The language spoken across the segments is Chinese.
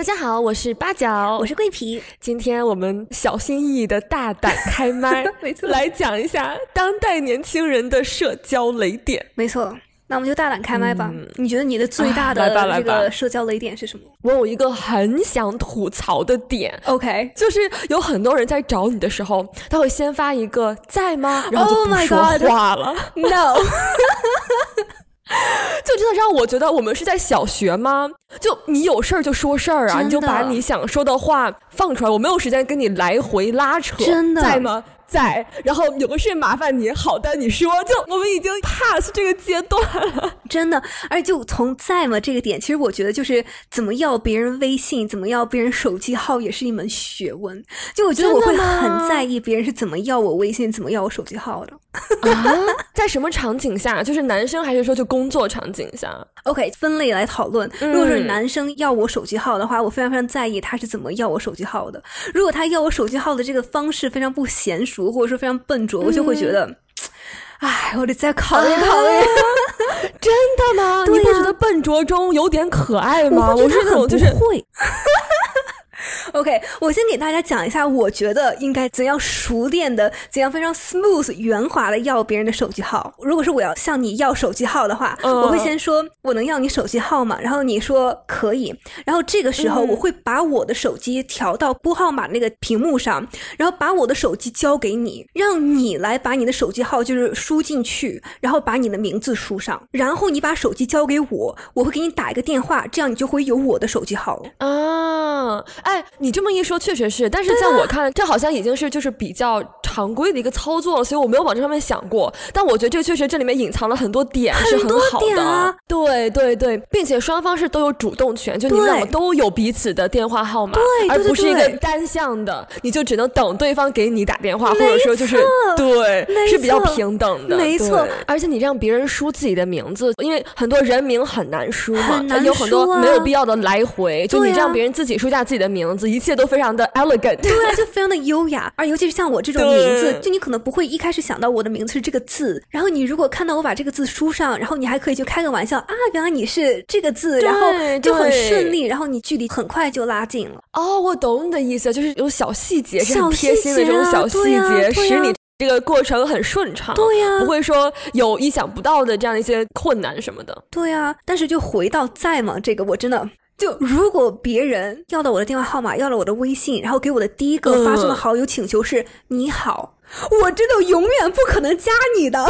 大家好，我是八角，我是桂皮。今天我们小心翼翼的大胆开麦，没错，来讲一下当代年轻人的社交雷点。没错，那我们就大胆开麦吧。你觉得你的最大的这个社交雷点是什么？我有一个很想吐槽的点，OK，就是有很多人在找你的时候，他会先发一个在吗？然后就不说话了。No。就真的让我觉得我们是在小学吗？就你有事儿就说事儿啊，你就把你想说的话放出来，我没有时间跟你来回拉扯，真的在吗？在，然后有个事麻烦你，好的，你说，就我们已经 pass 这个阶段了，真的。而且就从在吗这个点，其实我觉得就是怎么要别人微信，怎么要别人手机号，也是一门学问。就我觉得我会很在意别人是怎么要我微信，怎么要我手机号的。啊，在什么场景下？就是男生还是说就工作场景下？OK，分类来讨论。如果是男生要我手机号的话，我非常非常在意他是怎么要我手机号的。如果他要我手机号的这个方式非常不娴熟。或者说非常笨拙，我就会觉得，哎，我得再考虑考虑。真的吗？你不觉得笨拙中有点可爱吗？我是那种就是会。OK，我先给大家讲一下，我觉得应该怎样熟练的、怎样非常 smooth、圆滑的要别人的手机号。如果是我要向你要手机号的话，我会先说我能要你手机号吗？然后你说可以，然后这个时候我会把我的手机调到拨号码那个屏幕上，然后把我的手机交给你，让你来把你的手机号就是输进去，然后把你的名字输上，然后你把手机交给我，我会给你打一个电话，这样你就会有我的手机号了啊！哎。你这么一说，确实是，但是在我看，这好像已经是就是比较常规的一个操作了，所以我没有往这上面想过。但我觉得这确实这里面隐藏了很多点，是很好的。对对对，并且双方是都有主动权，就你们两个都有彼此的电话号码，而不是一个单向的，你就只能等对方给你打电话，或者说就是对，是比较平等的。没错，而且你让别人输自己的名字，因为很多人名很难输嘛，有很多没有必要的来回，就你让别人自己输下自己的名字。一切都非常的 elegant，对，啊 就非常的优雅。而尤其是像我这种名字，就你可能不会一开始想到我的名字是这个字，然后你如果看到我把这个字输上，然后你还可以就开个玩笑啊，原来你是这个字，然后就很顺利，然后你距离很快就拉近了。哦，我懂你的意思，就是有小细节，很贴心的这种小细节，使你这个过程很顺畅，对呀，不会说有意想不到的这样一些困难什么的。对呀，但是就回到在吗？这个我真的。就如果别人要到我的电话号码，要了我的微信，然后给我的第一个发送的好友请求是“你好”，我真的永远不可能加你的。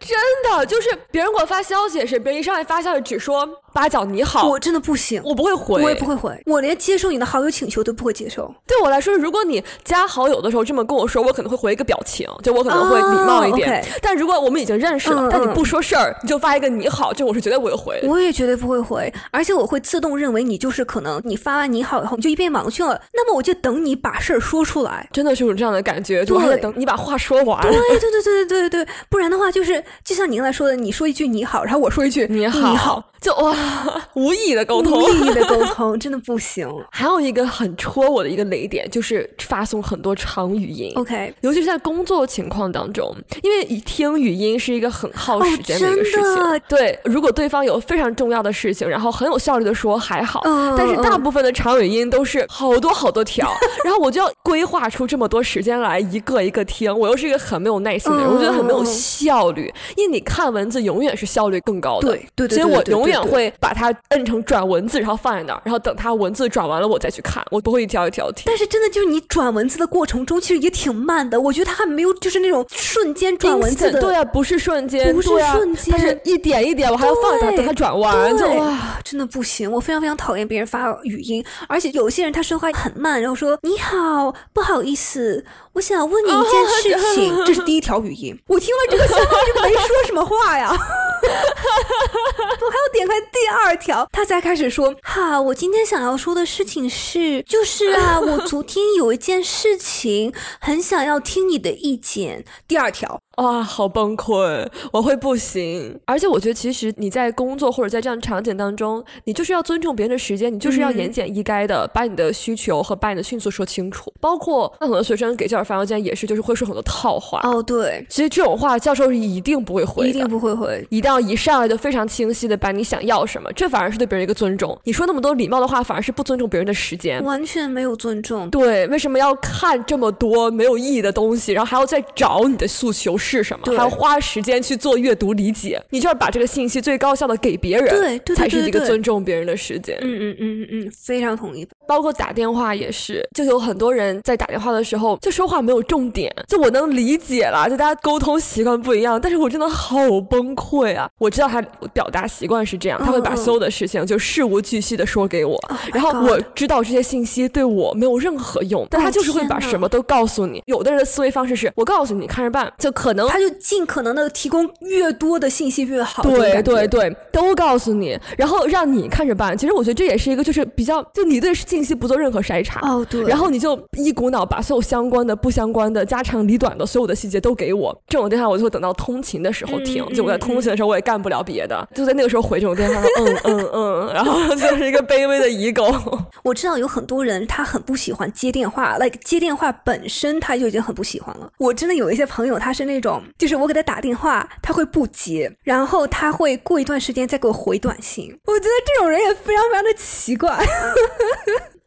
真的，就是别人给我发消息也，是别人一上来发消息只说。八角你好。我真的不行。我不会回。我也不会回。我连接受你的好友请求都不会接受。对我来说如果你加好友的时候这么跟我说我可能会回一个表情就我可能会礼貌一点。但如果我们已经认识了但你不说事儿你就发一个你好这我是绝对不会。回我也绝对不会回。而且我会自动认为你就是可能你发完你好以后你就一边忙去了那么我就等你把事儿说出来。真的是有这样的感觉就为了等你把话说完。对对对对对不然的话就是就像您来说的你说一句你好然后我说一句你好你好就哇，无意义的沟通，无意义的沟通真的不行。还有一个很戳我的一个雷点，就是发送很多长语音。OK，尤其是在工作情况当中，因为听语音是一个很耗时间的一个事情。对，如果对方有非常重要的事情，然后很有效率的说还好，但是大部分的长语音都是好多好多条，然后我就要规划出这么多时间来一个一个听。我又是一个很没有耐心的人，我觉得很没有效率。因为你看文字永远是效率更高的，对对对，所以我永远。会把它摁成转文字，然后放在那儿，然后等它文字转完了，我再去看。我不会一条一条听。但是真的就是你转文字的过程中，其实也挺慢的。我觉得它还没有就是那种瞬间转文字的。对啊，不是瞬间，不是瞬间，它是一点一点，我还要放着，等它转完。就哇，真的不行！我非常非常讨厌别人发语音，而且有些人他说话很慢，然后说你好，不好意思，我想问你一件事情。这是第一条语音，我听了这个相当于没说什么话呀。我还要点开第二条，他才开始说：“哈，我今天想要说的事情是，就是啊，我昨天有一件事情，很想要听你的意见。”第二条。哇，好崩溃，我会不行。而且我觉得，其实你在工作或者在这样的场景当中，你就是要尊重别人的时间，你就是要言简意赅的把你的需求和把你的迅速说清楚。包括那很多学生给教授发邮件也是，就是会说很多套话。哦，对，其实这种话教授是一定不会回，一定不会回，一定要一上来就非常清晰的把你想要什么，这反而是对别人一个尊重。你说那么多礼貌的话，反而是不尊重别人的时间，完全没有尊重。对，为什么要看这么多没有意义的东西，然后还要再找你的诉求是什么，还要？花时间去做阅读理解，你就要把这个信息最高效的给别人，对，才是一个尊重别人的时间。嗯嗯嗯嗯嗯，非常同意。包括打电话也是，就有很多人在打电话的时候就说话没有重点。就我能理解了，就大家沟通习惯不一样，但是我真的好崩溃啊！我知道他表达习惯是这样，他会把所有的事情就事无巨细的说给我，然后我知道这些信息对我没有任何用，但他就是会把什么都告诉你。有的人的思维方式是我告诉你看着办，就可能他就尽可能的提供越多的信息越好。对对对，都告诉你，然后让你看着办。其实我觉得这也是一个就是比较就你对信息不做任何筛查哦，对，然后你就一股脑把所有相关的、不相关的、家长里短的所有的细节都给我。这种电话我就会等到通勤的时候听，就我在通勤的时候我也干不了别的，就在那个时候回这种电话，嗯嗯嗯，然后 就是一个卑微的遗狗。我知道有很多人他很不喜欢接电话，like 接电话本身他就已经很不喜欢了。我真的有一些朋友他是那种，就是我给他打电话他会不接，然后他会过一段时间再给我回短信。我觉得这种人也非常非常的奇怪。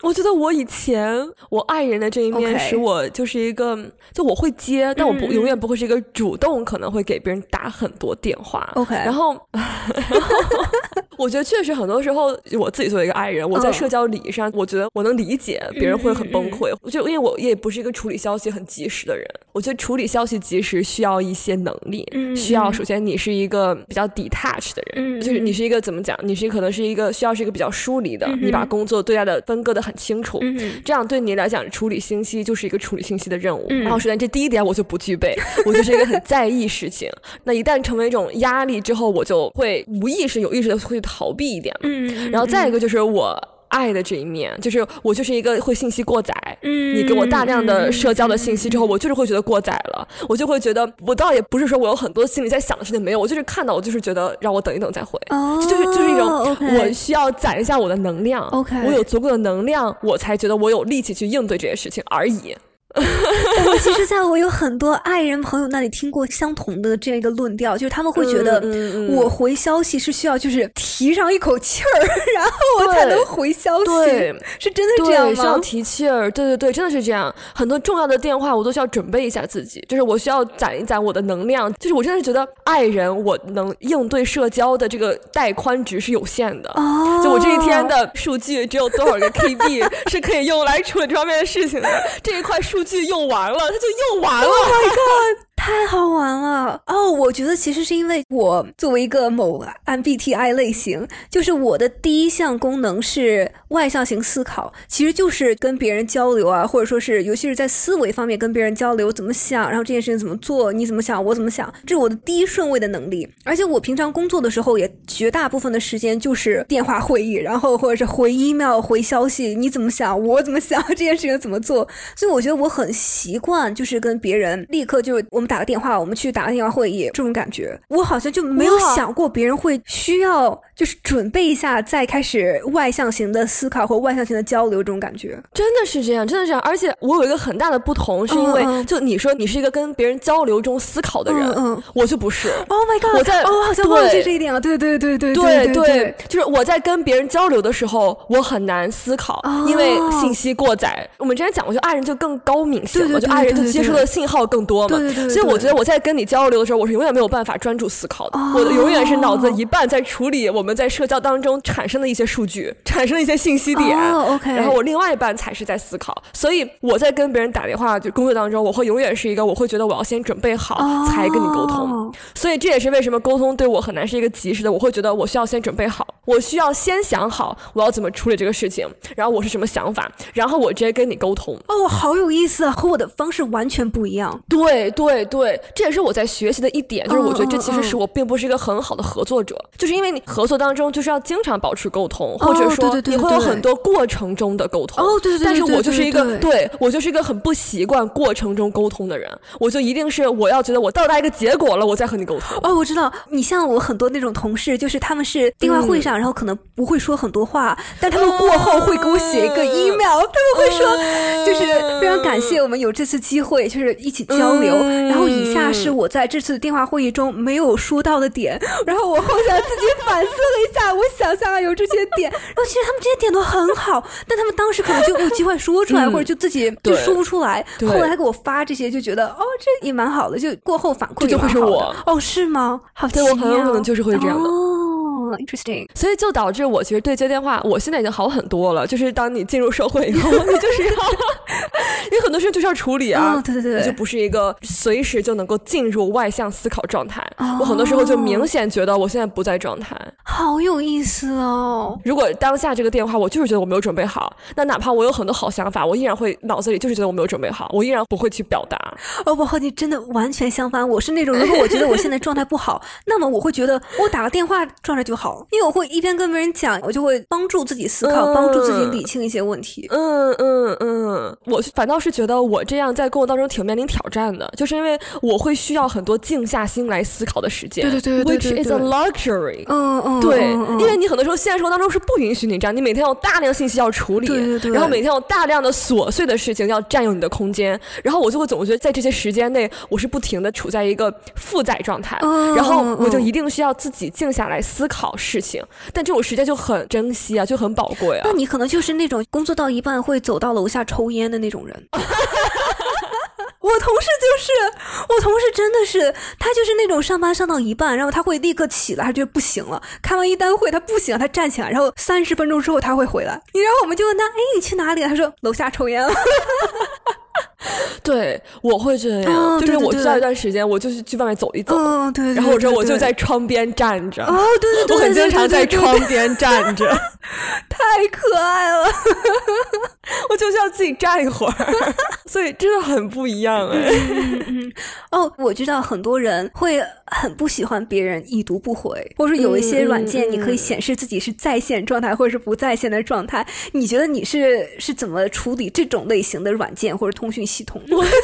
我觉得我以前我爱人的这一面使我就是一个，就我会接，但我不永远不会是一个主动，可能会给别人打很多电话。OK，然后 我觉得确实很多时候我自己作为一个爱人，我在社交礼仪上，我觉得我能理解别人会很崩溃。我就因为我也不是一个处理消息很及时的人，我觉得处理消息及时需要一些能力，需要首先你是一个比较 detach 的人，就是你是一个怎么讲，你是可能是一个需要是一个比较疏离的，你把工作对待的分割的很。清楚，这样对你来讲，处理信息就是一个处理信息的任务。然后首先这第一点我就不具备，我就是一个很在意事情。那一旦成为一种压力之后，我就会无意识、有意识的会逃避一点。嗯，然后再一个就是我。爱的这一面，就是我就是一个会信息过载。嗯，你给我大量的社交的信息之后，我就是会觉得过载了，我就会觉得我倒也不是说我有很多心里在想的事情没有，我就是看到我就是觉得让我等一等再回，就是就是一种我需要攒一下我的能量。OK，我有足够的能量，我才觉得我有力气去应对这些事情而已。我其实在我有很多爱人朋友那里听过相同的这样一个论调，就是他们会觉得我回消息是需要就是提上一口气儿，然后我才能回消息。对，是真的这样吗？需要提气儿。对对对，真的是这样。很多重要的电话我都需要准备一下自己，就是我需要攒一攒我的能量。就是我真的是觉得爱人我能应对社交的这个带宽值是有限的。哦。就我这一天的数据只有多少个 KB 是可以用来处理这方面的事情的？这一块数。就用完了，他就用完了。Oh my god！太好玩了哦！我觉得其实是因为我作为一个某 MBTI 类型，就是我的第一项功能是外向型思考，其实就是跟别人交流啊，或者说是尤其是在思维方面跟别人交流，怎么想，然后这件事情怎么做，你怎么想，我怎么想，这是我的第一顺位的能力。而且我平常工作的时候，也绝大部分的时间就是电话会议，然后或者是回 email、回消息，你怎么想，我怎么想，这件事情怎么做。所以我觉得我很习惯，就是跟别人立刻就是我们打。个电话，我们去打个电话会议，这种感觉，我好像就没有想过别人会需要，就是准备一下再开始外向型的思考或外向型的交流，这种感觉真的是这样，真的是这样。而且我有一个很大的不同，是因为就你说你是一个跟别人交流中思考的人，嗯，我就不是。Oh my god！我在，我好像忘记这一点了。对对对对对对，就是我在跟别人交流的时候，我很难思考，因为信息过载。我们之前讲过，就爱人就更高敏性嘛，就爱人就接收的信号更多嘛，所以。我觉得我在跟你交流的时候，我是永远没有办法专注思考的。我永远是脑子一半在处理我们在社交当中产生的一些数据，产生的一些信息点。OK，然后我另外一半才是在思考。所以我在跟别人打电话就工作当中，我会永远是一个我会觉得我要先准备好才跟你沟通。所以这也是为什么沟通对我很难是一个及时的。我会觉得我需要先准备好。我需要先想好我要怎么处理这个事情，然后我是什么想法，然后我直接跟你沟通。哦，好有意思啊，和我的方式完全不一样。对对对，这也是我在学习的一点，就是我觉得这其实是我并不是一个很好的合作者，就是因为你合作当中就是要经常保持沟通，或者说你会有很多过程中的沟通。哦，对对对。但是我就是一个，对我就是一个很不习惯过程中沟通的人，我就一定是我要觉得我到达一个结果了，我再和你沟通。哦，我知道，你像我很多那种同事，就是他们是电话会上，然后可能不会说很多话，但他们过后会给我写一个 email，他们会说，就是非常感谢我们有这次机会，就是一起交流。然后以下是我在这次电话会议中没有说到的点，然后我后来自己反思了一下，我想象有这些点，然 后其实他们这些点都很好，但他们当时可能就没有机会说出来，或者就自己就说不出来。后来给我发这些，就觉得哦，这也蛮好的，就过后反馈就会是我哦，是吗？好，对我很有可能就是会这样的。Interesting，所以就导致我其实对接电话，我现在已经好很多了。就是当你进入社会以后，你就是要，因为很多事情就是要处理啊。对对对，就不是一个随时就能够进入外向思考状态。我很多时候就明显觉得我现在不在状态。好有意思哦！如果当下这个电话，我就是觉得我没有准备好，那哪怕我有很多好想法，我依然会脑子里就是觉得我没有准备好，我依然不会去表达。哦，我和你真的完全相反。我是那种，如果我觉得我现在状态不好，那么我会觉得我打个电话状态就好，因为我会一边跟别人讲，我就会帮助自己思考，帮助自己理清一些问题。嗯嗯嗯，我反倒是觉得我这样在工作当中挺面临挑战的，就是因为我会需要很多静下心来思考的时间。对对对对，Which is a luxury。嗯嗯，对，因为你很多时候现实生活当中是不允许你这样，你每天有大量信息要处理，对对对，然后每天有大量的琐碎的事情要占用你的空间，然后我就会总觉得在这些时间内，我是不停的处在一个负载状态，然后我就一定需要自己静下来思考事情，但这种时间就很珍惜啊，就很宝贵啊。那你可能就是那种工作到一半会走到楼下抽烟的那种人。我同事就是，我同事真的是，他就是那种上班上到一半，然后他会立刻起来，他觉得不行了，开完一单会他不行，他站起来，然后三十分钟之后他会回来，然后我们就问他，哎，你去哪里？他说楼下抽烟了。对，我会这样，就是我需要一段时间，我就是去外面走一走，对，然后我说我就在窗边站着，哦，对对对，我很经常在窗边站着，太可爱了，我就需要自己站一会儿，所以真的很不一样哎。哦，我知道很多人会很不喜欢别人已读不回，或者说有一些软件你可以显示自己是在线状态或者是不在线的状态，你觉得你是是怎么处理这种类型的软件或者通讯系统？我觉得，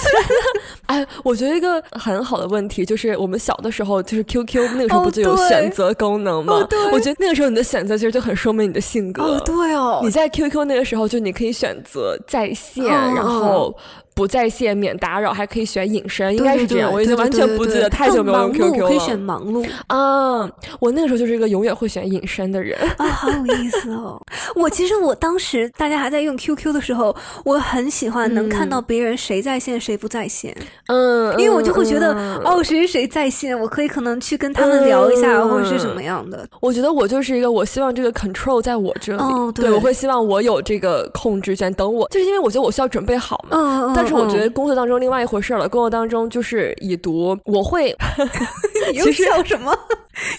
哎，我觉得一个很好的问题就是，我们小的时候就是 QQ 那个时候不就有选择功能吗？我觉得那个时候你的选择其实就很说明你的性格。对哦，你在 QQ 那个时候就你可以选择在线，然后。不在线免打扰，还可以选隐身，应该是这样。我已经完全不记得，太久没有用 QQ 了。可以选忙碌啊！我那个时候就是一个永远会选隐身的人啊，好有意思哦。我其实我当时大家还在用 QQ 的时候，我很喜欢能看到别人谁在线谁不在线。嗯，因为我就会觉得哦，谁谁谁在线，我可以可能去跟他们聊一下，或者是什么样的。我觉得我就是一个，我希望这个 control 在我这里。哦，对，我会希望我有这个控制权。等我，就是因为我觉得我需要准备好嘛。嗯嗯。但是我觉得工作当中另外一回事了。工作当中就是已读，我会。你又笑什么？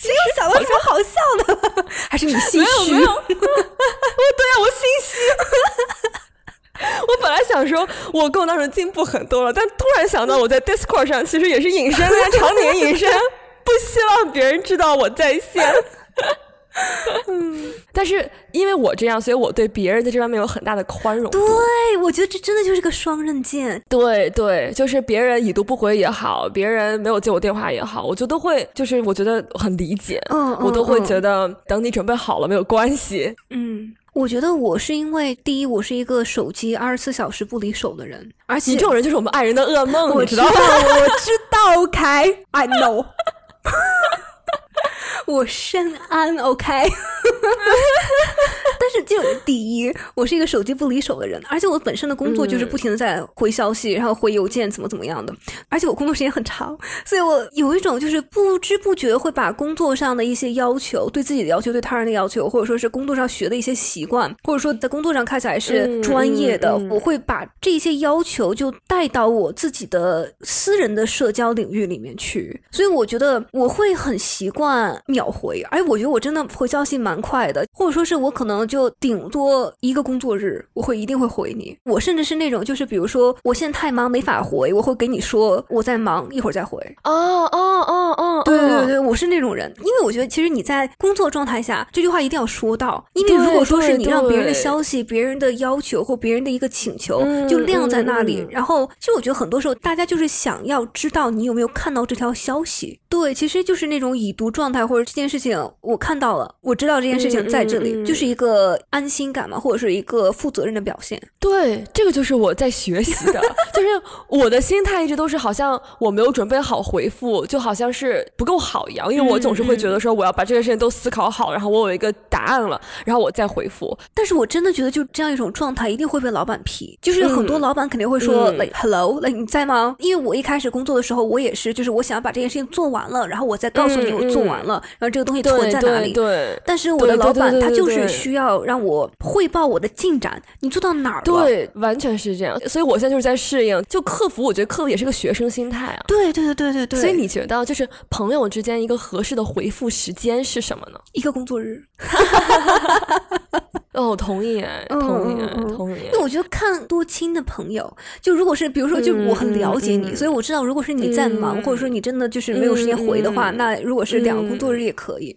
你又想到什么好笑的？还是你心虚？没有没有。对啊，我心虚。我本来想说，我工作当中进步很多了，但突然想到我在 Discord 上其实也是隐身，常年隐身，不希望别人知道我在线。嗯，但是因为我这样，所以我对别人在这方面有很大的宽容。对，我觉得这真的就是个双刃剑。对对，就是别人已读不回也好，别人没有接我电话也好，我就都会，就是我觉得很理解。嗯，我都会觉得等你准备好了没有关系。嗯，我觉得我是因为第一，我是一个手机二十四小时不离手的人，而且你这种人就是我们爱人的噩梦，我知道，我知道，OK，I know。我深谙，OK。但是就第一，我是一个手机不离手的人，而且我本身的工作就是不停的在回消息，然后回邮件，怎么怎么样的。而且我工作时间很长，所以我有一种就是不知不觉会把工作上的一些要求、对自己的要求、对他人的要求，或者说是工作上学的一些习惯，或者说在工作上看起来是专业的，我会把这些要求就带到我自己的私人的社交领域里面去。所以我觉得我会很习惯秒回，而我觉得我真的回消息蛮快的，或者说是我可能就顶多一个工作日，我会一定会回你。我甚至是那种就是比如说我现在太忙没法回，我会给你说我在忙，一会儿再回。哦哦哦哦，对对对，我是那种人，因为我觉得其实你在工作状态下这句话一定要说到，因为如果说是你让别人的消息、别人的要求或别人的一个请求就晾在那里，然后其实我觉得很多时候大家就是想要知道你有没有看到这条消息。对，其实就是那种已读状态，或者这件事情我看到了，我知道这件事情在这里，就是一个安心感嘛，或者是一个负责任的表现。对，这个就是我在学习的，就是我的心态一直都是好像我没有准备好回复，就好像是不够好一样，因为我总是会觉得说我要把这个事情都思考好，然后我有一个答案了，然后我再回复。但是我真的觉得就这样一种状态一定会被老板批，就是很多老板肯定会说，like hello，like 你在吗？因为我一开始工作的时候，我也是，就是我想要把这件事情做完了，然后我再告诉你我做完了，然后这个东西存在哪里。对，但是我的老板他就是需要让我汇报我的进展，你做到哪儿了？对，完全是这样。所以我现在就是在适应，就客服，我觉得客服也是个学生心态啊。对对对对对对。所以你觉得就是朋友之间一个合适的回复时间是什么呢？一个工作日。哦，同意，同意，同意。因为我觉得看多亲的朋友，就如果是比如说，就我很了解你，所以我知道，如果是你在忙，或者说你真的就是没有时间回的话，那如果是两个工作日也可以。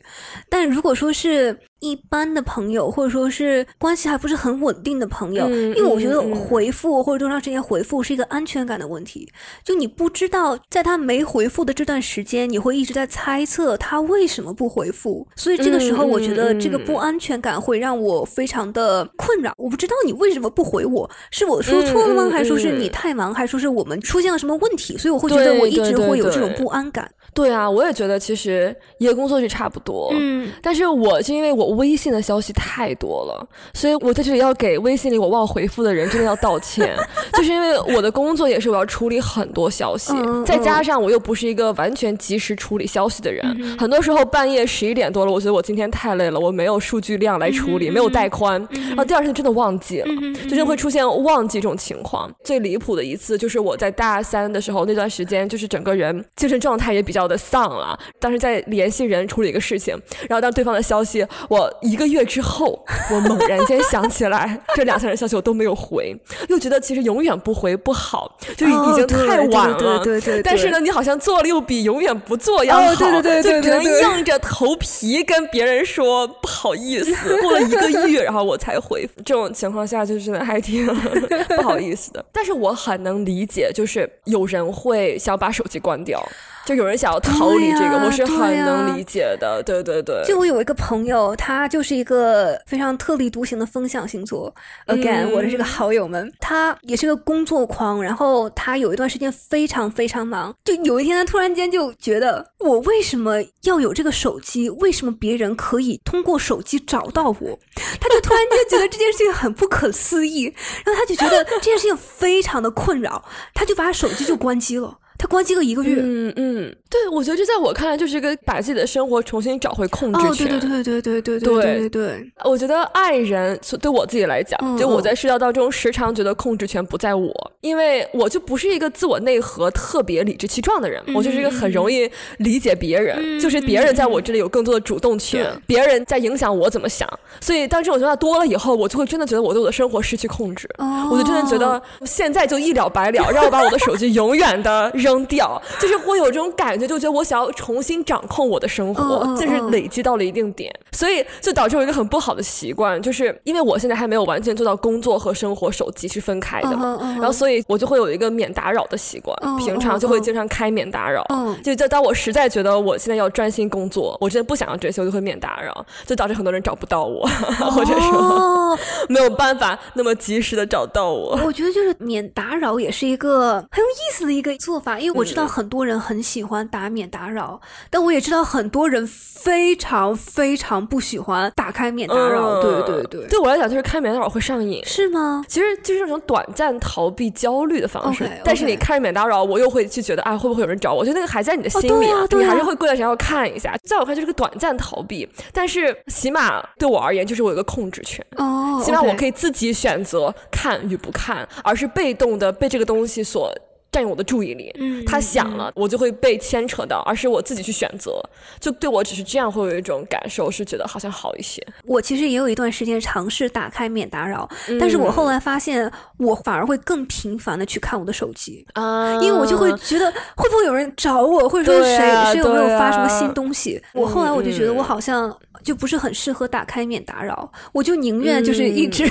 但如果说是一般的朋友，或者说是关系还不是很稳定的朋友，因为我觉得回复或者多长时间回复是一个安全感的问题。就你不知道在他没回复的这段时间，你会一直在猜测他为什么不回复，所以这个时候我觉得这个不安全感会让我非常的困扰。我不知道你为什么不回我，是我说错了吗？还是说是你太忙？还是说是我们出现了什么问题？所以我会觉得我一直会有这种不安感。对啊，我也觉得其实一个工作日差不多。嗯，但是我是因为我微信的消息太多了，所以我在这里要给微信里我忘回复的人真的要道歉。就是因为我的工作也是我要处理很多消息，再加上我又不是一个完全及时处理消息的人，很多时候半夜十一点多了，我觉得我今天太累了，我没有数据量来处理，没有带宽，然后第二天真的忘记了，就是会出现忘记这种情况。最离谱的一次就是我在大三的时候那段时间，就是整个人精神状态也比较。的丧了，当时在联系人处理一个事情，然后当对方的消息，我一个月之后，我猛然间想起来，这两三人消息我都没有回，又觉得其实永远不回不好，就已经太晚了。对对对。但是呢，你好像做了又比永远不做要好，对对对，就只能硬着头皮跟别人说不好意思。过了一个月，然后我才回复。这种情况下，就是还挺不好意思的。但是我很能理解，就是有人会想把手机关掉。就有人想要逃离这个，我是很能理解的。对对对，就我有一个朋友，他就是一个非常特立独行的风象星座。Again，我的这个好友们，他也是个工作狂。然后他有一段时间非常非常忙，就有一天他突然间就觉得，我为什么要有这个手机？为什么别人可以通过手机找到我？他就突然间觉得这件事情很不可思议，然后他就觉得这件事情非常的困扰，他就把手机就关机了。他关机个一个月，嗯嗯，对，我觉得这在我看来就是一个把自己的生活重新找回控制权。对对对对对对对对对。我觉得爱人对我自己来讲，就我在社交当中时常觉得控制权不在我，因为我就不是一个自我内核特别理直气壮的人，我就是一个很容易理解别人，就是别人在我这里有更多的主动权，别人在影响我怎么想。所以当这种情况多了以后，我就会真的觉得我对我的生活失去控制，我就真的觉得现在就一了百了，让我把我的手机永远的。扔掉，就是会有这种感觉，就觉得我想要重新掌控我的生活，就是累积到了一定点，所以就导致我一个很不好的习惯，就是因为我现在还没有完全做到工作和生活手机是分开的嘛，然后所以我就会有一个免打扰的习惯，平常就会经常开免打扰，就就当我实在觉得我现在要专心工作，我真的不想要这些，我就会免打扰，就导致很多人找不到我，或者说 没有办法那么及时的找到我。我觉得就是免打扰也是一个很有意思的一个做法。因为我知道很多人很喜欢打免打扰，但我也知道很多人非常非常不喜欢打开免打扰。对对对，对我来讲就是开免打扰会上瘾，是吗？其实就是这种短暂逃避焦虑的方式。但是你开免打扰，我又会去觉得啊，会不会有人找我？我觉得那个还在你的心里，你还是会过段时间要看一下。在我看就是个短暂逃避，但是起码对我而言就是我有个控制权。哦，起码我可以自己选择看与不看，而是被动的被这个东西所。占用我的注意力，嗯，他想了，我就会被牵扯到，而是我自己去选择，就对我只是这样会有一种感受，是觉得好像好一些。我其实也有一段时间尝试打开免打扰，但是我后来发现，我反而会更频繁的去看我的手机。啊，因为我就会觉得会不会有人找我，或者说谁谁有没有发什么新东西。我后来我就觉得我好像就不是很适合打开免打扰，我就宁愿就是一直，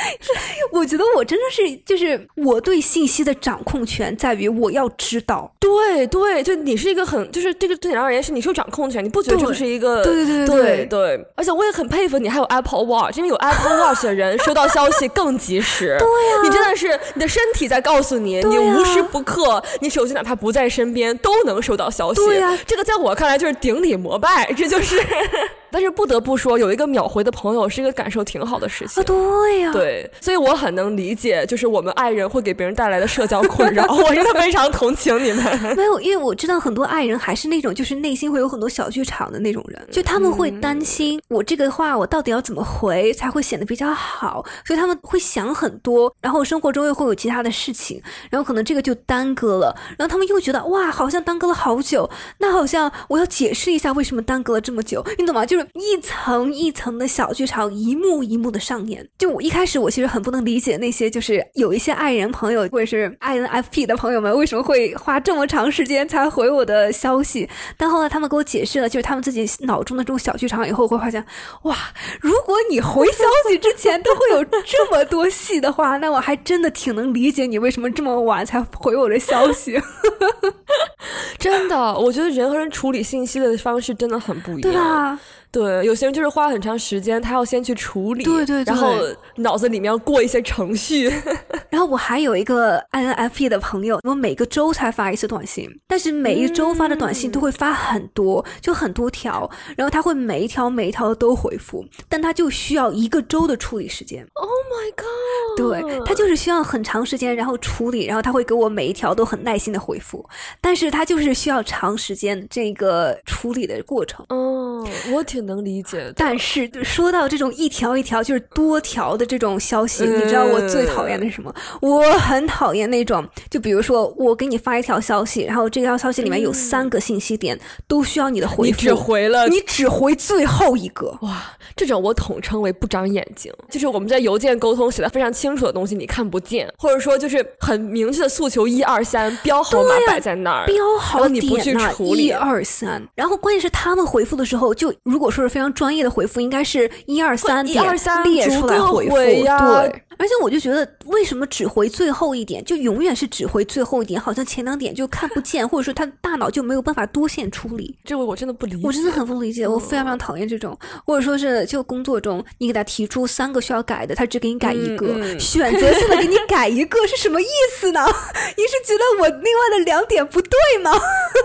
我觉得我真的是就是我对信息的掌控权。在于我要知道，对对，就你是一个很，就是这个对你而言是你是有掌控权，你不觉得这是一个，对对对。对，而且我也很佩服你，还有 Apple Watch，因为有 Apple Watch 的人收到消息更及时，对呀，你真的是你的身体在告诉你，你无时不刻，你手机哪怕不在身边都能收到消息，对呀，这个在我看来就是顶礼膜拜，这就是。但是不得不说，有一个秒回的朋友是一个感受挺好的事情。啊对呀，对，所以我很能理解，就是我们爱人会给别人带来的社交困扰。我真的非常同情你们。没有，因为我知道很多爱人还是那种，就是内心会有很多小剧场的那种人，就他们会担心我这个话我到底要怎么回才会显得比较好，所以他们会想很多，然后生活中又会有其他的事情，然后可能这个就耽搁了，然后他们又觉得哇，好像耽搁了好久，那好像我要解释一下为什么耽搁了这么久，你懂吗？就是。一层一层的小剧场，一幕一幕的上演。就我一开始，我其实很不能理解那些就是有一些爱人朋友或者是 INFP 的朋友们为什么会花这么长时间才回我的消息。但后来他们给我解释了，就是他们自己脑中的这种小剧场以后，会发现，哇，如果你回消息之前都会有这么多戏的话，那我还真的挺能理解你为什么这么晚才回我的消息。真的，我觉得人和人处理信息的方式真的很不一样。对啊。对，有些人就是花很长时间，他要先去处理，对对对，然后脑子里面要过一些程序。然后我还有一个 INFP 的朋友，我每个周才发一次短信，但是每一周发的短信都会发很多，就很多条，然后他会每一条每一条都回复，但他就需要一个周的处理时间。Oh my god！对他就是需要很长时间，然后处理，然后他会给我每一条都很耐心的回复，但是他就是需要长时间这个处理的过程。哦，我挺。能理解，但是说到这种一条一条就是多条的这种消息，你知道我最讨厌的是什么？我很讨厌那种，就比如说我给你发一条消息，然后这条消息里面有三个信息点，都需要你的回复，你只回了，你只回最后一个。哇，这种我统称为不长眼睛，就是我们在邮件沟通写的非常清楚的东西，你看不见，或者说就是很明确的诉求一二三，标号码摆在那儿，标好你不去处理一二三，然后关键是他们回复的时候，就如果说是非常专业的回复，应该是一二三点列出来回复，对。而且我就觉得，为什么只回最后一点，就永远是只回最后一点，好像前两点就看不见，或者说他大脑就没有办法多线处理。这个我真的不理解，我真的很不理解，我非常非常讨厌这种，或者说是就工作中，你给他提出三个需要改的，他只给你改一个，选择性的给你改一个是什么意思呢？你是觉得我另外的两点不对吗？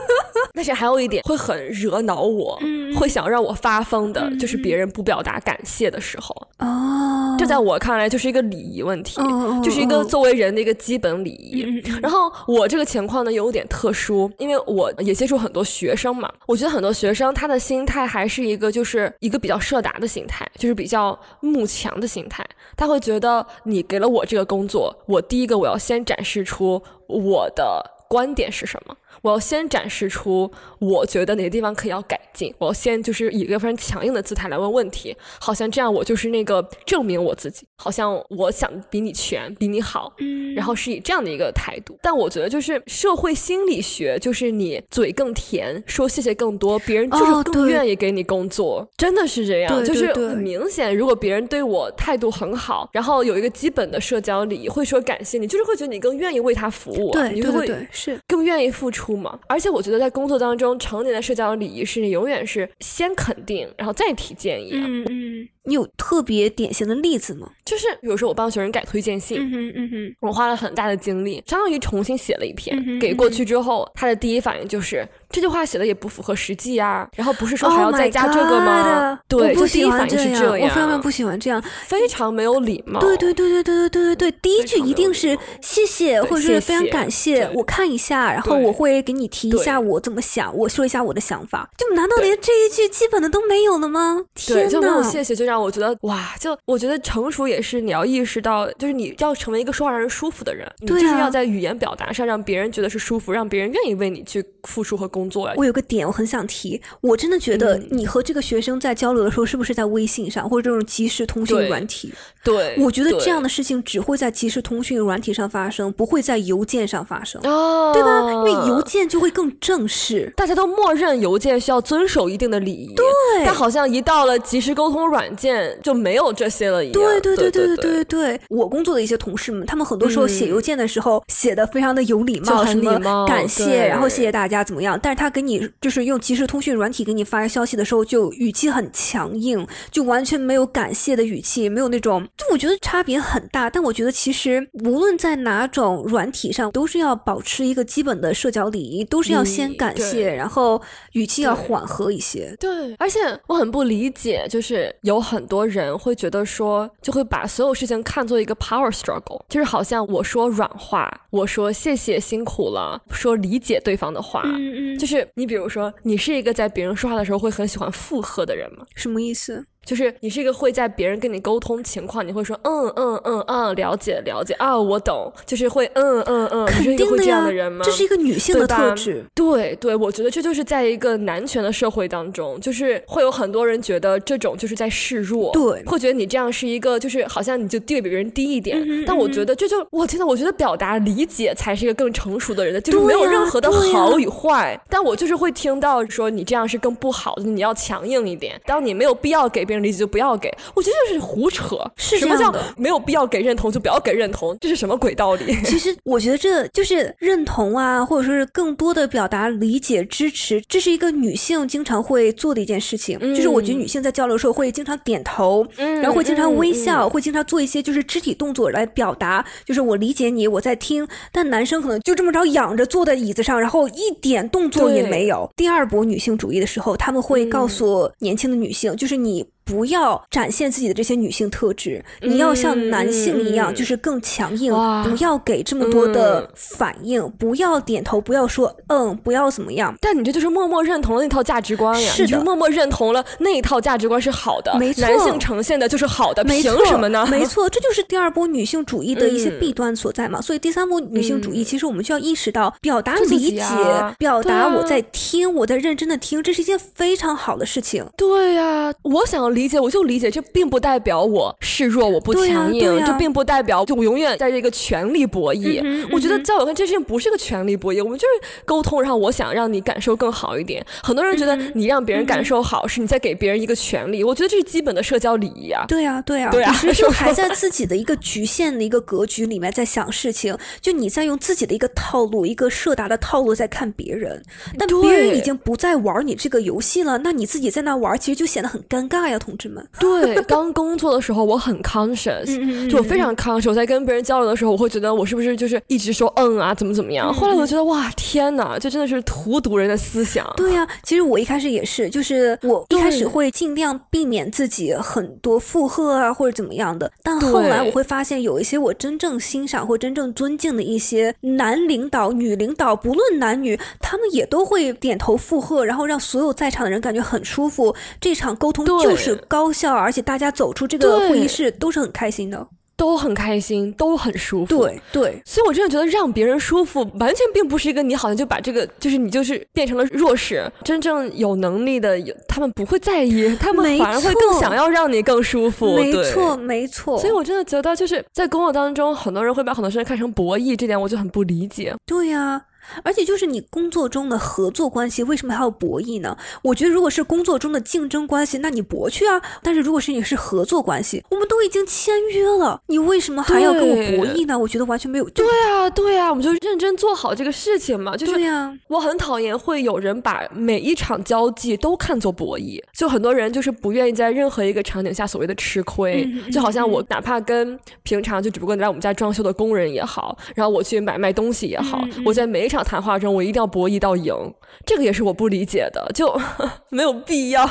但是还有一点会很惹恼我，会想让我发疯的，就是别人不表达感谢的时候。哦，这在我看来就是一个礼仪问题，就是一个作为人的一个基本礼仪。然后我这个情况呢有点特殊，因为我也接触很多学生嘛，我觉得很多学生他的心态还是一个就是一个比较社达的心态，就是比较慕强的心态。他会觉得你给了我这个工作，我第一个我要先展示出我的观点是什么。我要先展示出我觉得哪个地方可以要改进，我要先就是以一个非常强硬的姿态来问问题，好像这样我就是那个证明我自己，好像我想比你全，比你好，嗯，然后是以这样的一个态度。但我觉得就是社会心理学，就是你嘴更甜，说谢谢更多，别人就是更愿意给你工作，真的是这样，就是很明显，如果别人对我态度很好，然后有一个基本的社交礼仪，会说感谢你，就是会觉得你更愿意为他服务，对，你就会是更愿意付出。而且我觉得在工作当中，成年的社交礼仪是你永远是先肯定，然后再提建议。嗯嗯。你有特别典型的例子吗？就是比如说我帮学生改推荐信，嗯哼嗯哼，我花了很大的精力，相当于重新写了一篇，给过去之后，他的第一反应就是这句话写的也不符合实际啊，然后不是说还要 Oh 再加这个吗对，我不就第一反应是样，我非常不喜欢这样。非常没有礼貌。对对对对对对对对对，第一句一定是谢谢，或者是非常感谢，我看一下，然后我会给你提一下我怎么想，我说一下我的想法。就难道连这一句基本的都没有了吗？对，天就没有呐！谢谢，就让我觉得哇，就我觉得成熟也是你要意识到，就是你要成为一个说话让人舒服的人，你就是要在语言表达上让别人觉得是舒服，让别人愿意为你去付出和工作呀。我有个点我很想提，我真的觉得嗯你和这个学生在交流的时候，是不是在微信上或者这种即时通讯软体？对，我觉得这样的的事情只会在即时通讯软体上发生，不会在邮件上发生，哦，对吧？因为邮件就会更正式。大家都默认邮件需要遵守一定的礼仪，对，但好像一到了即时沟通软件就没有这些了一样。对对对对对对对对，我工作的一些同事们，他们很多时候写嗯邮件的时候写的非常的有礼貌，什么很礼貌感谢，然后谢谢大家怎么样？但是他给你就是用即时通讯软体给你发消息的时候，就语气很强硬，就完全没有感谢的语气，没有那种，就我觉得差别很大。但我觉得其实无论在哪种软体上，都是要保持一个基本的社交礼仪，都是要先感谢，然后语气要缓和一些。对，而且我很不理解，就是有很多人会觉得说，就会把所有事情看作一个 power struggle，就是好像我说软话，我说谢谢辛苦了，说理解对方的话。嗯嗯，就是你比如说，你是一个在别人说话的时候会很喜欢附和的人吗？什么意思？就是你是一个会在别人跟你沟通情况，你会说嗯嗯嗯嗯，了解了解啊，我懂，就是会嗯嗯嗯，你肯定的呀这样的人吗？这是一个女性的特质。对对，我觉得这就是在一个男权的社会当中，就是会有很多人觉得这种就是在示弱，对会觉得你这样是一个就是好像你就地位比别人低一点。但我觉得这就我天呐，我觉得表达理解才是一个更成熟的人的，就是没有任何的好与坏。但我就是会听到说你这样是更不好的，你要强硬一点。当你没有必要给别人理解就不要给，我觉得这是胡扯。是什么叫没有必要给认同就不要给认同？这是什么鬼道理？其实我觉得这就是认同啊，或者说是更多的表达理解、支持，这是一个女性经常会做的一件事情。就是我觉得女性在交流的时候会经常点头，嗯然后会经常微嗯笑，会经常做一些就是肢体动作来表达，就是我理解你，我在听。但男生可能就这么着仰着坐在椅子上，然后一点动作也没有。第二波女性主义的时候，他们会告诉年轻的女性，就是你。不要展现自己的这些女性特质，你要像男性一样，嗯就是更强硬，不要给这么多的嗯。反应，不要点头，不要说嗯，不要怎么样。但你这就是默默认同了那套价值观呀，是的。你就默默认同了那一套价值观是好的，没错。男性呈现的就是好的，凭，什么呢？没错，这就是第二波女性主义的一些嗯。弊端所在嘛。所以第三波女性主义，嗯。其实我们就要意识到，表达理解，啊。表达我在听，我在认真的听，这是一件非常好的事情。对呀、我想要理解，我就理解，这并不代表我示弱，我不强硬，这并不代表就我永远在这个权力博弈。我觉得嗯哼在我看，这事情不是个权力博弈，我们就是沟通，然后我想让你感受更好一点。很多人觉得嗯你让别人感受好，是你在给别人一个权利，我觉得这是基本的社交礼仪啊。对啊，对啊，对啊只是是吧就还在自己的一个局限的一个格局里面在想事情，就你在用自己的一个套路、一个设达的套路在看别人，但别人已经不再玩你这个游戏了，那你自己在那玩，其实就显得很尴尬呀，同志们。对，刚工作的时候我很 conscious，、就我非常 conscious。我在跟别人交流的时候，我会觉得我是不是就是一直说嗯啊，怎么怎么样。后来我就觉得哇，天哪，这真的是荼毒人的思想。对呀、其实我一开始也是，就是我一开始会尽量避免自己很多附和啊或者怎么样的，但后来我会发现有一些我真正欣赏或真正尊敬的一些男领导、女领导，不论男女，他们也都会点头附和，然后让所有在场的人感觉很舒服。这场沟通对就是高效，而且大家走出这个会议室都是很开心的。都很开心，都很舒服。。对对，所以，我真的觉得让别人舒服，完全并不是一个你好像就把这个，就是你就是变成了弱势。真正有能力的，有他们不会在意，他们反而会更想要让你更舒服。没错没错。所以，我真的觉得，就是在工作当中，很多人会把很多事情看成博弈，这点我就很不理解。对呀、而且就是你工作中的合作关系，为什么还要博弈呢？我觉得如果是工作中的竞争关系，那你博去啊。但是如果是你是合作关系，我们都已经签约了，你为什么还要跟我博弈呢？我觉得完全没有。对啊，对啊，我们就认真做好这个事情嘛。就是对呀，我很讨厌会有人把每一场交际都看作博弈，就很多人就是不愿意在任何一个场景下所谓的吃亏，就好像我哪怕跟平常就只不过来我们家装修的工人也好，然后我去买卖东西也好。我在每一场谈话中，我一定要博弈到赢，这个也是我不理解的，就 没有必要。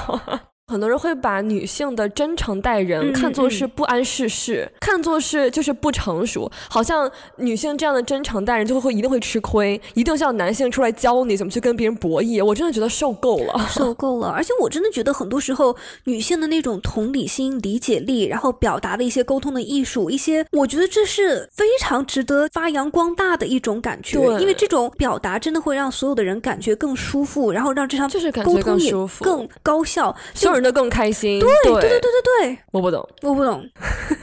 很多人会把女性的真诚待人看作是不谙世事，看作是就是不成熟，好像女性这样的真诚待人就会会一定会吃亏，一定是要男性出来教你怎么去跟别人博弈。我真的觉得受够了，受够了。而且我真的觉得很多时候女性的那种同理心、理解力，然后表达的一些沟通的艺术，一些我觉得这是非常值得发扬光大的一种感觉。因为这种表达真的会让所有的人感觉更舒服，然后让这场就是沟通也更高效。就的更开心，对对对对对对，我不懂，我不懂。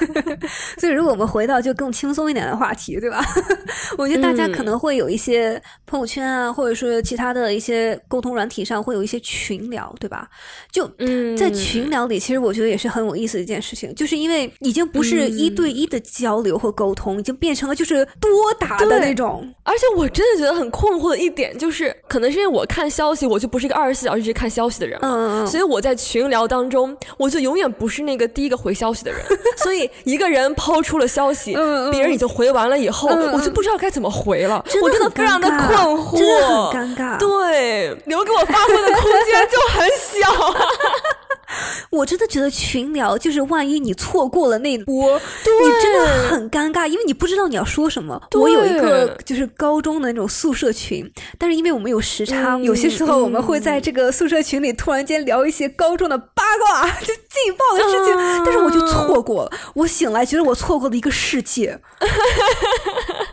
所以，如果我们回到就更轻松一点的话题，对吧？我觉得大家可能会有一些朋友圈啊，或者说其他的一些沟通软体上会有一些群聊，对吧？就在群聊里，其实我觉得也是很有意思的一件事情，就是因为已经不是一对一的交流和沟通，已经变成了就是多打的那种。而且我真的觉得很困惑的一点就是，可能是因为我看消息，我就不是一个二十四小时一直看消息的人嘛，所以我在群聊当。中，我就永远不是那个第一个回消息的人，所以一个人抛出了消息，别人已经回完了以后，我就不知道该怎么回了，我真的非常的困惑，真的很尴尬，对，留给我发挥的空间就很小。我真的觉得群聊就是万一你错过了那波，你真的很尴尬，因为你不知道你要说什么。我有一个就是高中的那种宿舍群，但是因为我们有时差，有些时候我们会在这个宿舍群里突然间聊一些高中的八卦，就劲爆的事情，但是我就错过了。我醒来觉得我错过了一个世界。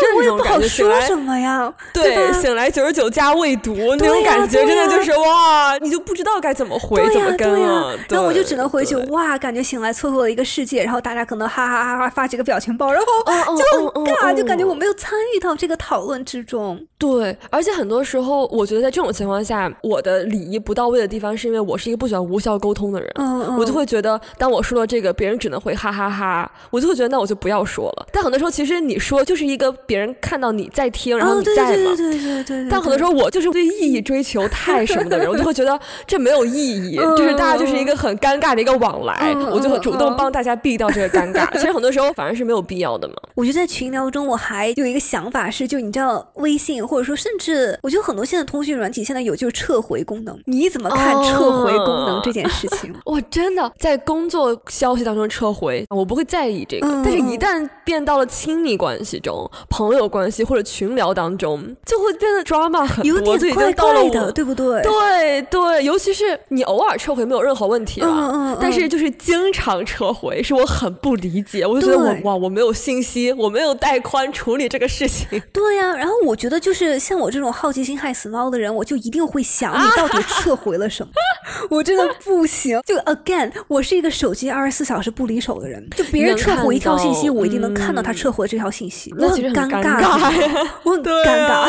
这我也不好说什么呀，对，醒来九十九加未读那种感觉，真的就是哇，你就不知道该怎么回，怎么跟了。然后我就只能回去哇，感觉醒来错过了一个世界，然后大家可能哈哈哈哈发几个表情包，然后就很尬，就感觉我没有参与到这个讨论之中。对，而且很多时候，我觉得在这种情况下，我的礼仪不到位的地方，是因为我是一个不喜欢无效沟通的人。嗯嗯，我就会觉得，当我说了这个，别人只能回哈哈哈，我就会觉得那我就不要说了。但很多时候，其实你说就是一个别人看到你在听，然后你在嘛。对对对对。但很多时候，我就是对意义追求太什么的人，我就会觉得这没有意义，就是大家就是一个很尴尬的一个往来，我就会主动帮大家避掉这个尴尬。其实很多时候反而是没有必要的嘛。我觉得在群聊中，我还有一个想法是，就你知道微信。或者说，甚至我觉得很多现在通讯软体现在有就是撤回功能，你怎么看撤回功能这件事情？我真的在工作消息当中撤回，我不会在意这个，但是一旦变到了亲密关系中、朋友关系或者群聊当中，就会变得 drama 很多，有点怪怪的，对不对？对对，尤其是你偶尔撤回没有任何问题了，但是就是经常撤回，是我很不理解。我就觉得我哇，我没有信息，我没有带宽处理这个事情。对呀，然后我觉得就是。是像我这种好奇心害死猫的人，我就一定会想 你到底撤回了什么。我真的不行。就 again，我是一个手机二十四小时不离手的人。就别人撤回一条信息，我一定能看到他撤回这条信息。我很 尴尬，我很尴尬。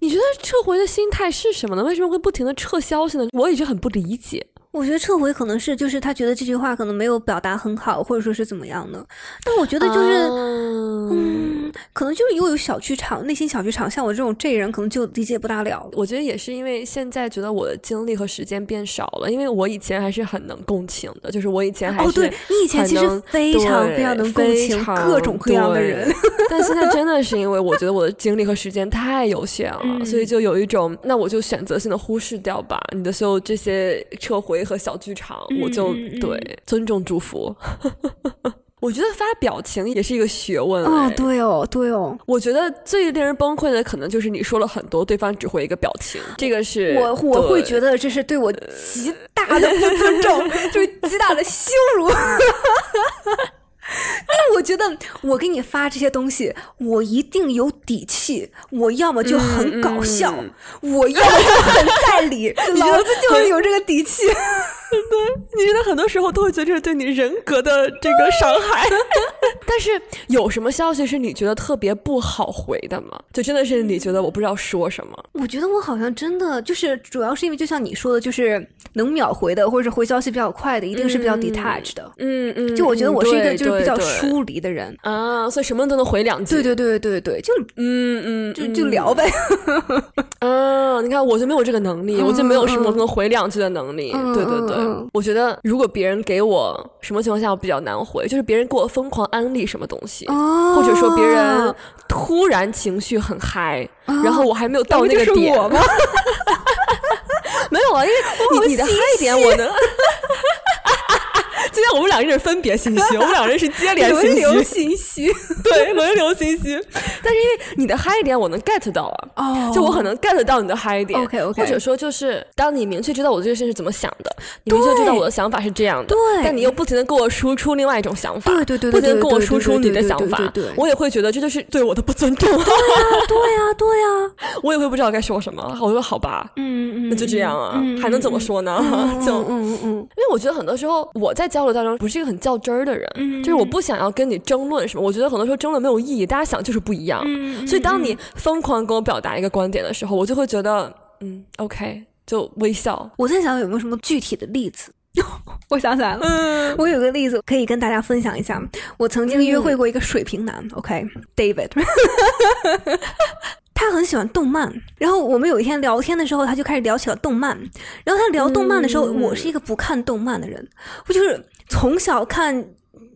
你觉得撤回的心态是什么呢？为什么会不停的撤消息呢？我一直很不理解。我觉得撤回可能是就是他觉得这句话可能没有表达很好，或者说是怎么样的。但我觉得就是，嗯，可能就是因为有小剧场，内心小剧场。像我这种这人，可能就理解不大了。我觉得也是因为现在觉得我的精力和时间变少了，因为我以前还是很能共情的，就是我以前还是哦，对你以前其实非常非常能共情各种各样的人，但现在真的是因为我觉得我的精力和时间太有限了，所以就有一种，那我就选择性的忽视掉吧，你的所有这些撤回。和小剧场，我就对尊重祝福。我觉得发表情也是一个学问哦，对哦，对哦。我觉得最令人崩溃的，可能就是你说了很多，对方只回一个表情，这个是我我会觉得这是对我极大的不尊重，就是极大的羞辱。因为我觉得我给你发这些东西，我一定有底气。我要么就很搞笑，我要么就很在理。老子就是有这个底气。对，你觉得很多时候都会觉得这是对你人格的这个伤害。但是有什么消息是你觉得特别不好回的吗？就真的是你觉得我不知道说什么？我觉得我好像真的就是主要是因为就像你说的，就是能秒回的或者是回消息比较快的，一定是比较 detached 的。嗯嗯，就我觉得我是一个就是比较疏离的人。啊，所以什么都能回两句。对对对对对，就嗯嗯，就就聊呗。嗯，你看我就没有这个能力，我就没有什么嗯能回两句的能力。嗯对对对，我觉得如果别人给我什么情况下我比较难回，就是别人给我疯狂安利什么东西，哦或者说别人突然情绪很嗨，然后我还没有到那个点，我吗？没有啊，因为 你你的嗨点我能。就像我们两个人分别信息，我们两个人是接连信轮流息，信息。对，轮流信息。但是因为你的嗨点我能 get 到啊，哦就我很能 get 到你的嗨点。OK，OK 或者说就是当你明确知道我这个事情是怎么想的，你明确知道我的想法是这样的，对但你又不停的跟我输出另外一种想法，对对对对不停的跟我输出你的想法对对对，我也会觉得这就是对我的不尊重，对呀对呀，我也会不知道该说什么。我说好吧，嗯嗯，那就这样啊，嗯还能怎么说呢？就嗯嗯我觉得很多时候我在交流当中不是一个很较真儿的人，嗯就是我不想要跟你争论什么。我觉得很多时候争论没有意义，大家想就是不一样。嗯所以当你疯狂跟我表达一个观点的时候，我就会觉得嗯，OK，就微笑。我在想有没有什么具体的例子。我想起来了，嗯我有个例子可以跟大家分享一下。我曾经约会过一个水瓶男、o k d a v i d 他很喜欢动漫，然后我们有一天聊天的时候，他就开始聊起了动漫。然后他聊动漫的时候，嗯我是一个不看动漫的人，我就是从小看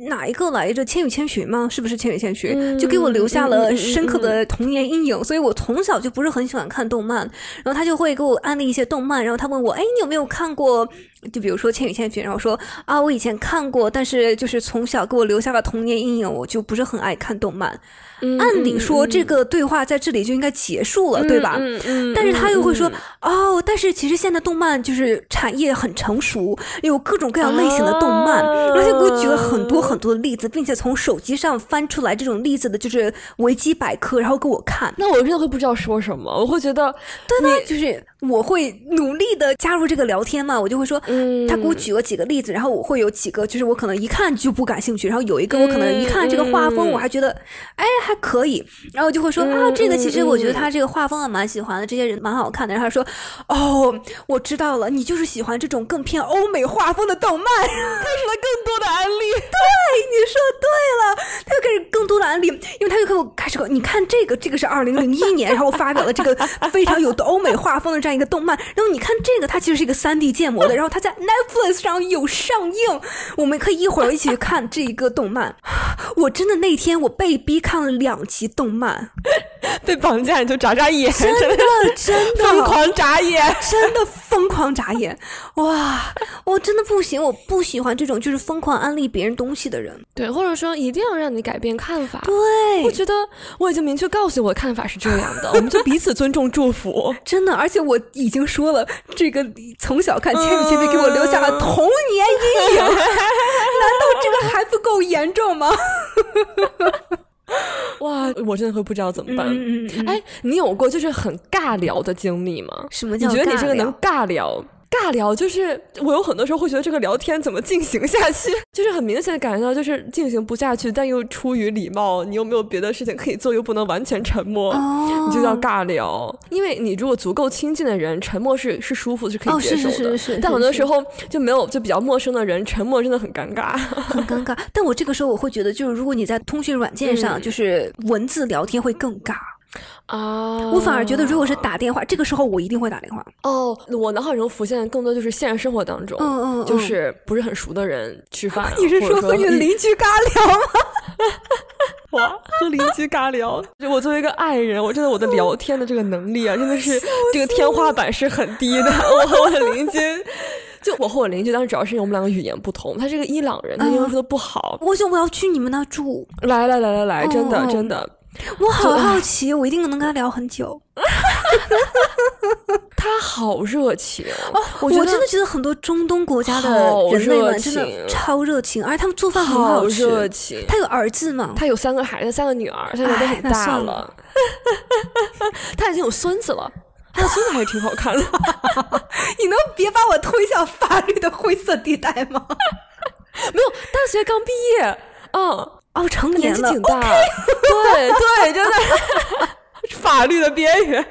哪一个来着，《千与千寻》吗？是不是《千与千寻》嗯就给我留下了深刻的童年阴影，所以我从小就不是很喜欢看动漫。然后他就会给我安利一些动漫，然后他问我，哎，你有没有看过？就比如说《千与千寻》，然后说啊，我以前看过，但是就是从小给我留下了童年阴影，我就不是很爱看动漫。嗯按理说，这个对话在这里就应该结束了，对吧？但是他又会说，哦，但是其实现在动漫就是产业很成熟，有各种各样类型的动漫，啊而且给我举了很多很多的例子，并且从手机上翻出来这种例子的，就是维基百科，然后给我看。那我真的会不知道说什么，我会觉得对呢，就是我会努力的加入这个聊天嘛，我就会说，嗯。他给我举了几个例子，然后我会有几个，就是我可能一看就不感兴趣，然后有一个我可能一看这个画风，嗯我还觉得，哎，还可以，然后就会说、啊，这个其实我觉得他这个画风啊蛮喜欢的，这些人蛮好看的，然后他说，哦，我知道了，你就是喜欢这种更偏欧美画风的动漫，开始了更多的案例，对，你说对了，他就开始更多的案例，因为他就跟我开始说，你看这个，这个是二零零一年，然后我发表了这个非常有欧美画风的这样一个动漫，然后你看这个，它其实是一个三 D 建模的，然后它在 Netflix 上有上映，我们可以一会儿一起去看这一个动漫。我真的那天我被逼看了两集动漫，被绑架你就眨眨眼，真的真的疯狂眨眼。真的疯狂眨眼，哇！我真的不行，我不喜欢这种就是疯狂安利别人东西的人。对，或者说一定要让你改变看法。对我，觉得我已经明确告诉我的看法是这样的，我们就彼此尊重祝福。真的，而且我已经说了，这个从小看《千与千寻》给我留下了童年阴影，难道这个还不够严重吗？哇，我真的会不知道怎么办。嗯嗯嗯，哎，你有过就是很尬聊的经历吗？什么叫你觉得你这个能尬聊？尬聊就是我有很多时候会觉得这个聊天怎么进行下去，就是很明显的感觉到就是进行不下去，但又出于礼貌，你又没有别的事情可以做，又不能完全沉默，哦你就叫尬聊。因为你如果足够亲近的人，沉默是是舒服是可哦是以接受的，是是是但是但很多时候就没有就比较陌生的人，沉默真的很尴尬。很尴尬。但我这个时候我会觉得，就是如果你在通讯软件上，嗯就是文字聊天会更尬。啊我反而觉得，如果是打电话，这个时候我一定会打电话。哦，我脑海中浮现的更多就是现实生活当中，嗯嗯嗯就是不是很熟的人吃饭啊、你是说和你的邻居尬聊吗？哇，和邻居尬聊。就我作为一个爱人，我真的我的聊天的这个能力啊，真的是这个天花板是很低的。我和我的邻居，就我和我邻居当时主要是因为我们两个语言不同，他是个伊朗人，他英文说的不好。我想我要去你们那住，来来来来来，真的真的，我好好奇，我一定能跟他聊很久。他好热情。我真的觉得很多中东国家的人类们真的超热情，而且他们做饭很好吃。热情。他有儿子吗？他有三个孩子，三个女儿，现在都哎很大了。他已经有孙子了，他的孙子还是挺好看的。你能别把我推向法律的灰色地带吗？没有，大学刚毕业，嗯，哦，哦，成年了，挺大，对对，真的，法律的边缘。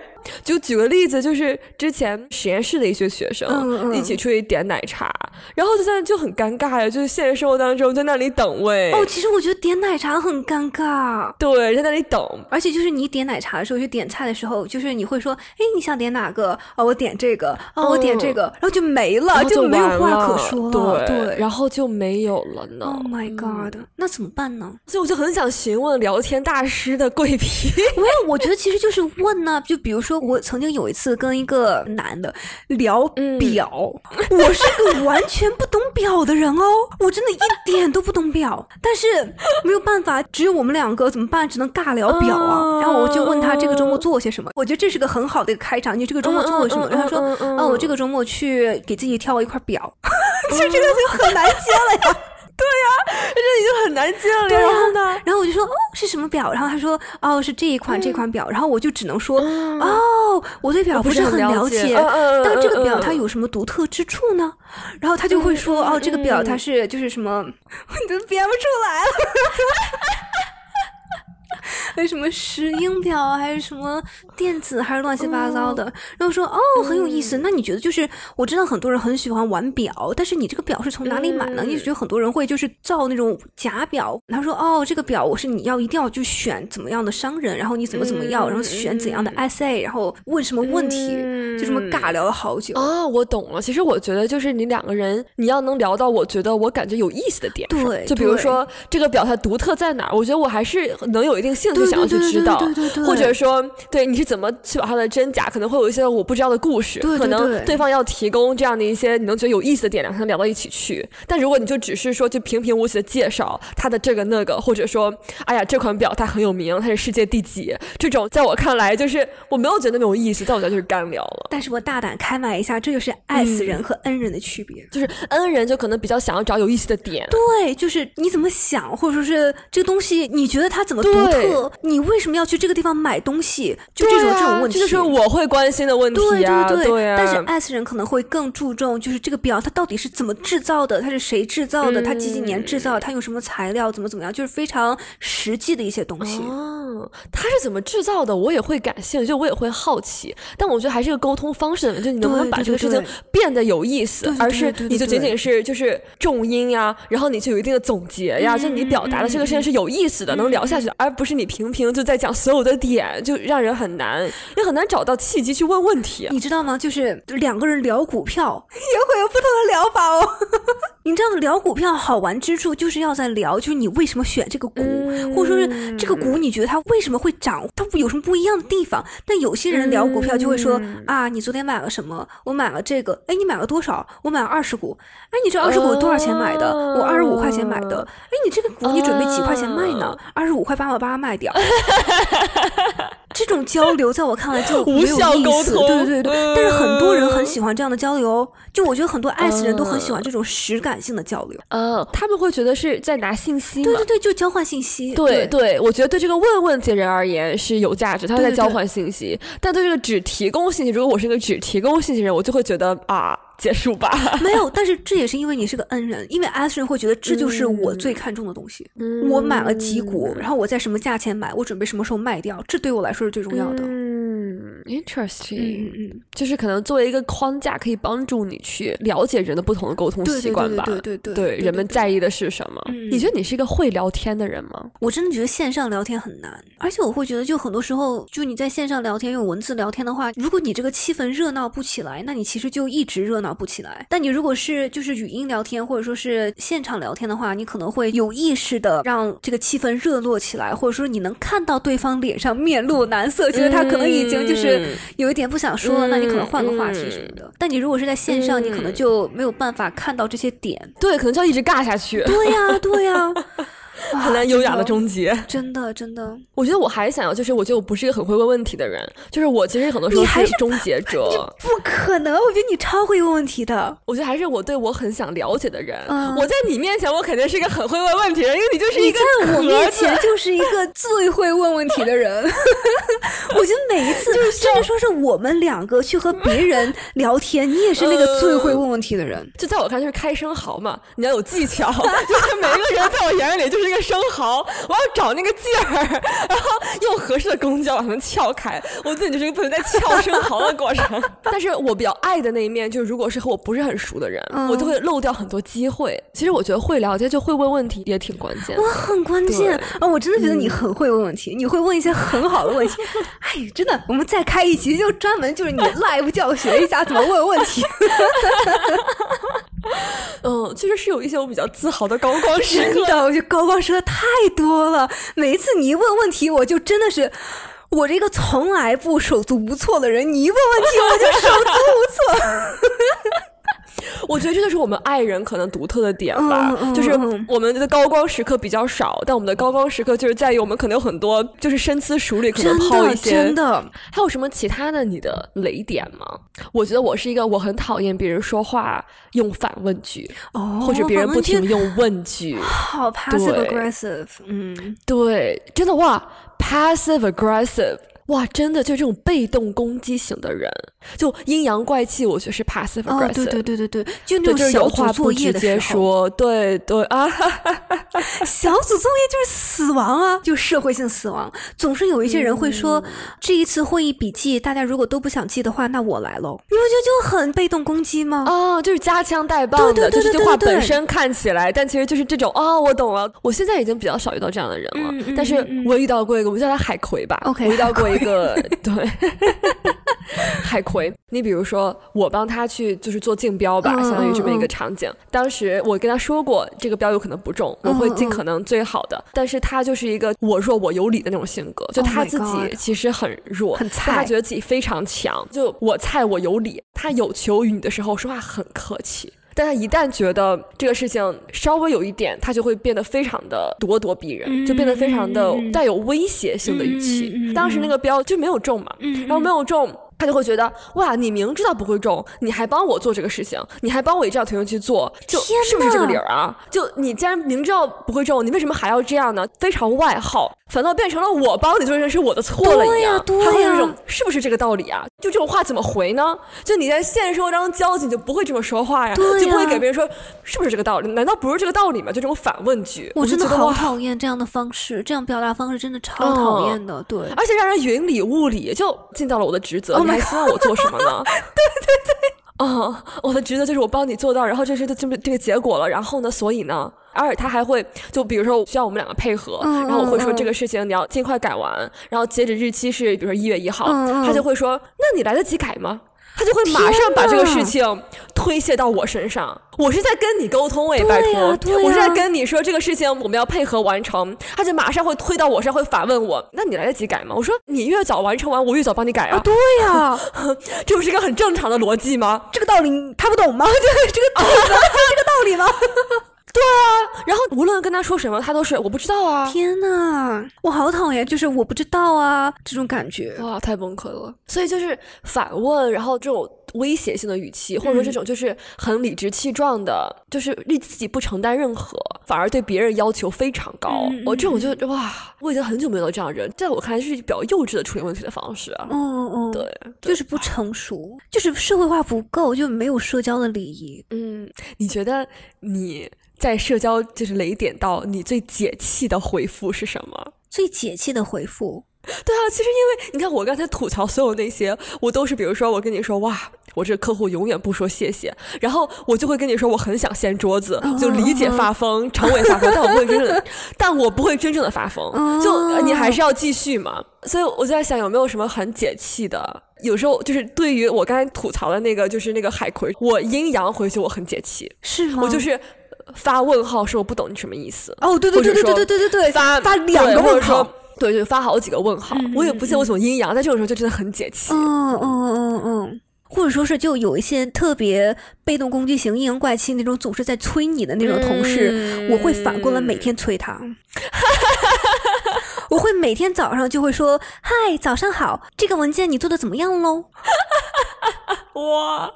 就举个例子，就是之前实验室的一些学生一起出去点奶茶，然后就在就很尴尬呀，就是现实生活当中在那里等位。哦，其实我觉得点奶茶很尴尬，对，在那里等，而且就是你点奶茶的时候，去点菜的时候，就是你会说，哎，你想点哪个？哦，我点这个，哦，我点这个，然后就没了，就没有话可说了，对，然后就没有了呢。Oh my god，那怎么办呢？所以我就很想询问聊天大师的贵皮。没有，我觉得其实就是问呢，就比如说我曾经有一。次跟一个男的聊表，我是个完全不懂表的人哦，我真的一点都不懂表，但是没有办法，只有我们两个怎么办？只能尬聊表啊。然后我就问他这个周末做些什么，我觉得这是个很好的一个开场。你这个周末做了什么？然后他说：“哦，我这个周末去给自己挑了一块表。”其实这个就很难接了呀。对呀，这已经很难见了。然后呢？然后我就说，哦，是什么表？然后他说，哦，是这一款这款表。然后我就只能说，哦，我对表不是很了解。但这个表它有什么独特之处呢？然后他就会说，哦，这个表它是就是什么，我都编不出来了。为什么石英表啊，还是什么电子，还是乱七八糟的？然后说哦，很有意思。那你觉得就是我知道很多人很喜欢玩表，但是你这个表是从哪里买呢？你觉得很多人会就是造那种假表。他说哦，这个表我是你要一定要去选怎么样的商人，然后你怎么怎么样，然后选怎样的 SA，然后问什么问题，就这么尬聊了好久哦。我懂了。其实我觉得就是你两个人，你要能聊到我觉得我感觉有意思的点，对，就比如说这个表它独特在哪儿，我觉得我还是能有一定兴趣。想要去知道，或者说，对你是怎么去把它的真假，可能会有一些我不知道的故事，可能对方要提供这样的一些你能觉得有意思的点，两个人聊到一起去。但如果你就只是说就平平无奇的介绍他的这个那个，或者说，哎呀，这款表它很有名，它是世界第几，这种在我看来就是我没有觉得那么有意思，在我觉得就是干聊了。但是我大胆开麦一下，这就是爱死人和恩人的区别，就是恩人就可能比较想要找有意思的点，对，就是你怎么想，或者说是这个东西你觉得它怎么独特。你为什么要去这个地方买东西？就这种这种问题，这就是我会关心的问题啊。对对对，但是 S 人可能会更注重，就是这个表它到底是怎么制造的，它是谁制造的，它几几年制造，它用什么材料，怎么怎么样，就是非常实际的一些东西。哦，它是怎么制造的？我也会感兴趣，就我也会好奇。但我觉得还是一个沟通方式的问题，就你能不能把这个事情变得有意思，而是你就仅仅是就是重音呀，然后你就有一定的总结呀，就你表达的这个事情是有意思的，能聊下去的，而不是你平平就在讲。所有的点就让人很难，也很难找到契机去问问题。你知道吗？就是两个人聊股票 也会有不同的聊法哦。你知道聊股票好玩之处就是要在聊，就是你为什么选这个股，或者说是这个股你觉得它为什么会涨，它有什么不一样的地方？但有些人聊股票就会说啊，你昨天买了什么？我买了这个。哎，你买了多少？我买了二十股。哎，你这二十股多少钱买的？我二十五块钱买的。哎，你这个股你准备几块钱卖呢？二十五块八毛八卖掉。这种交流在我看来就没有意思，对对对。但是很多人很喜欢这样的交流，就我觉得很多爱死人都很喜欢这种实感性的交流。嗯，他们会觉得是在拿信息，对对对，就交换信息。对对，我觉得对这个问问题人而言是有价值，他在交换信息。但对这个只提供信息，如果我是一个只提供信息人，我就会觉得啊。结束吧，没有，但是这也是因为你是个恩人，因为 S 人会觉得这就是我最看重的东西。我买了几股，然后我在什么价钱买，我准备什么时候卖掉，这对我来说是最重要的。嗯，interesting，嗯嗯，就是可能作为一个框架，可以帮助你去了解人的不同的沟通习惯吧。对对对对，人们在意的是什么？你觉得你是一个会聊天的人吗？我真的觉得线上聊天很难，而且我会觉得，就很多时候，就你在线上聊天用文字聊天的话，如果你这个气氛热闹不起来，那你其实就一直热闹。不起来，但你如果是就是语音聊天或者说是现场聊天的话，你可能会有意识的让这个气氛热络起来，或者说你能看到对方脸上面露难色，觉得他可能已经就是有一点不想说了，那你可能换个话题什么的。但你如果是在线上，你可能就没有办法看到这些点，对，可能就要一直尬下去。对呀，对呀。很难优雅的终结，真的真的。我觉得我还想要，就是我觉得我不是一个很会问问题的人，就是我其实很多时候是终结者。不可能，我觉得你超会问问题的。我觉得还是我对我很想了解的人。我在你面前，我肯定是一个很会问问题的人，因为你就是一个在我面前就是一个最会问问题的人。我觉得每一次，就是甚至说是我们两个去和别人聊天，你也是那个最会问问题的人。就在我看，就是开生蚝嘛，你要有技巧。就是每一个人在我眼里就是一个生蚝，我要找那个劲儿，然后用合适的工具把它们撬开。我自己就是一个不能在撬生蚝的过程。但是我比较爱的那一面，就是如果是和我不是很熟的人，我就会漏掉很多机会。其实我觉得会聊天就会问问题也挺关键。哇，很关键啊！我真的觉得你很会问问题，你会问一些很好的问题。哎，真的，我们再开一期就专门就是你 live 教学一下怎么问问题。嗯，其实是有一些我比较自豪的高光时刻的，我觉得高光时刻太多了。每一次你一问问题，我就真的是我这个从来不手足无措的人，你一问问题我就手足无措。我觉得这就是我们爱人可能独特的点吧，就是我们的高光时刻比较少，但我们的高光时刻就是在于我们可能有很多就是深思熟虑，可能抛一些。真的，还有什么其他的你的雷点吗？我觉得我是一个我很讨厌别人说话用反问句，哦，或者别人不停用问句，好 passive aggressive，嗯，对，真的哇，passive aggressive。哇，真的就这种被动攻击型的人，就阴阳怪气，我觉得是 passive aggressive。对对对对对，就那种小组作业的时候，对对啊，小组作业就是死亡啊，就社会性死亡。总是有一些人会说，这一次会议笔记，大家如果都不想记的话，那我来喽。你不觉得就很被动攻击吗？啊，就是夹枪带棒的，就是这话本身看起来，但其实就是这种啊，我懂了。我现在已经比较少遇到这样的人了，但是我遇到过一个，我们叫他海葵吧。遇到过。一个 对 海葵，你比如说我帮他去就是做竞标吧，相当于这么一个场景。当时我跟他说过，这个标有可能不中，我会尽可能最好的。但是他就是一个我弱我有理的那种性格，就他自己其实很弱，很菜，他觉得自己非常强。就我菜我有理，他有求于你的时候说话很客气。但他一旦觉得这个事情稍微有一点，他就会变得非常的咄咄逼人，就变得非常的带有威胁性的语气。当时那个标就没有中嘛，然后没有中。他就会觉得哇，你明知道不会中，你还帮我做这个事情，你还帮我以这样推荐去做，就是不是这个理儿啊？就你既然明知道不会中，你为什么还要这样呢？非常外耗，反倒变成了我帮你做这件事是我的错了一样。他会这种是不是这个道理啊？就这种话怎么回呢？就你在现实生活当中交际就不会这么说话呀，就不会给别人说是不是这个道理？难道不是这个道理吗？就这种反问句，我真的好讨厌这样的方式，这样表达方式真的超讨厌的。对，而且让人云里雾里，就尽到了我的职责。你还希望我做什么呢？对 对对，啊，我的职责就是我帮你做到，然后这是这么这个结果了，然后呢，所以呢，而且他还会就比如说需要我们两个配合，然后我会说这个事情你要尽快改完，然后截止日期是比如说一月一号，他就会说那你来得及改吗？他就会马上把这个事情推卸到我身上。我是在跟你沟通哎，拜托，我是在跟你说这个事情我们要配合完成。他就马上会推到我身上，会反问我：那你来得及改吗？我说你越早完成完，我越早帮你改啊。对呀，这不是一个很正常的逻辑吗？这个道理他不懂吗？这这个道理，这个道理吗？对啊，然后无论跟他说什么，他都是我不知道啊。天呐，我好讨厌，就是我不知道啊这种感觉，哇，太崩溃了。所以就是反问，然后这种威胁性的语气，或者说这种就是很理直气壮的，就是立自己不承担任何，反而对别人要求非常高。我这种就哇，我已经很久没有这样人，在我看来是比较幼稚的处理问题的方式啊。嗯嗯，对，就是不成熟，就是社会化不够，就没有社交的礼仪。嗯，你觉得你？在社交就是雷点到你最解气的回复是什么？最解气的回复？对啊，其实因为你看我刚才吐槽所有那些，我都是比如说我跟你说哇，我这个客户永远不说谢谢，然后我就会跟你说我很想掀桌子，就理解发疯，成为发疯，但我不会真正的，但我不会真正的发疯，就你还是要继续嘛。所以我就在想有没有什么很解气的？有时候就是对于我刚才吐槽的那个，就是那个海葵，我阴阳回去我很解气，是吗？我就是。发问号说我不懂你什么意思。哦，对对对对对对对对对，发发两个问号，对对，发好几个问号，我也不记得我怎么阴阳，在这种时候就真的很解气。嗯嗯嗯嗯，或者说是就有一些特别被动攻击型、阴阳怪气那种，总是在催你的那种同事，我会反过来每天催他。我会每天早上就会说：“嗨，早上好，这个文件你做的怎么样喽？”哇，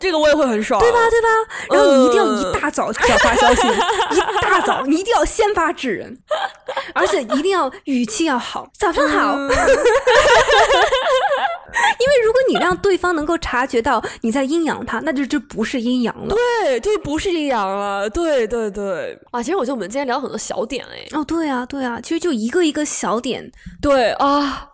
这个我也会很爽，对吧？对吧？然后你一定要一大早就要发消息，一大早你一定要先发制人，而且一定要语气要好，早上好。因为如果你让对方能够察觉到你在阴阳他，那就这不是阴阳了。对，这不是阴阳了。对对对。啊，其实我觉得我们今天聊很多小点哎。哦，对啊，对啊，其实就一个一个小点。对啊，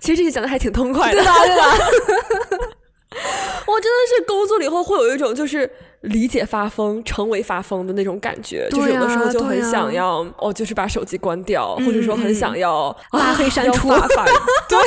其实这些讲的还挺痛快的，对吧？对吧？我真的是工作了以后会有一种就是理解发疯，成为发疯的那种感觉，就是有的时候就很想要哦，就是把手机关掉，或者说很想要拉黑删除。对。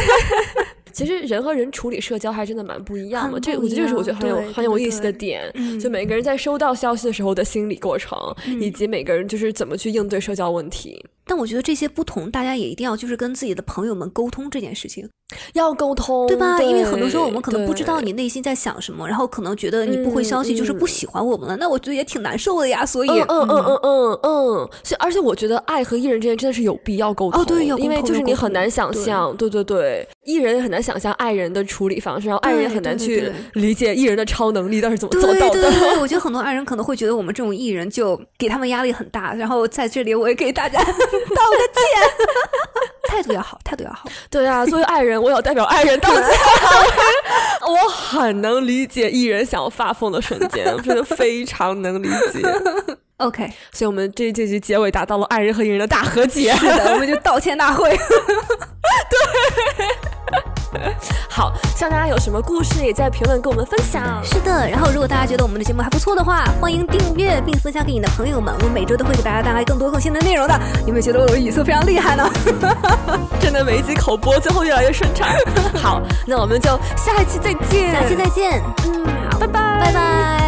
其实人和人处理社交还真的蛮不一样的，这我觉得这是我觉得很有很有意思的点。就每个人在收到消息的时候的心理过程，以及每个人就是怎么去应对社交问题。但我觉得这些不同，大家也一定要就是跟自己的朋友们沟通这件事情，要沟通，对吧？因为很多时候我们可能不知道你内心在想什么，然后可能觉得你不回消息就是不喜欢我们了，那我觉得也挺难受的呀。所以，嗯嗯嗯嗯嗯嗯，所以而且我觉得爱和艺人之间真的是有必要沟通，哦对，因为就是你很难想象，对对对，艺人也很难想象爱人的处理方式，然后爱人也很难去理解艺人的超能力到底怎么做到的。我觉得 很多爱人可能会觉得我们这种艺人就给他们压力很大，然后在这里我也给大家 道个歉。态度要好，态度要好。对啊，作为爱人，我要代表爱人道歉。我很能理解艺人想要发疯的瞬间，真的非常能理解。OK，所以我们这这集结尾达到了爱人和艺人的大和解。是的，我们就道歉大会。对。好，希望大家有什么故事也在评论跟我们分享。是的，然后如果大家觉得我们的节目还不错的话，欢迎订阅并分享给你的朋友们。我们每周都会给大家带来更多更新的内容的。有没有觉得我的语速非常厉害呢？真的，每一集口播最后越来越顺畅。好，那我们就下一期再见，下期再见。嗯，好，拜拜，拜拜。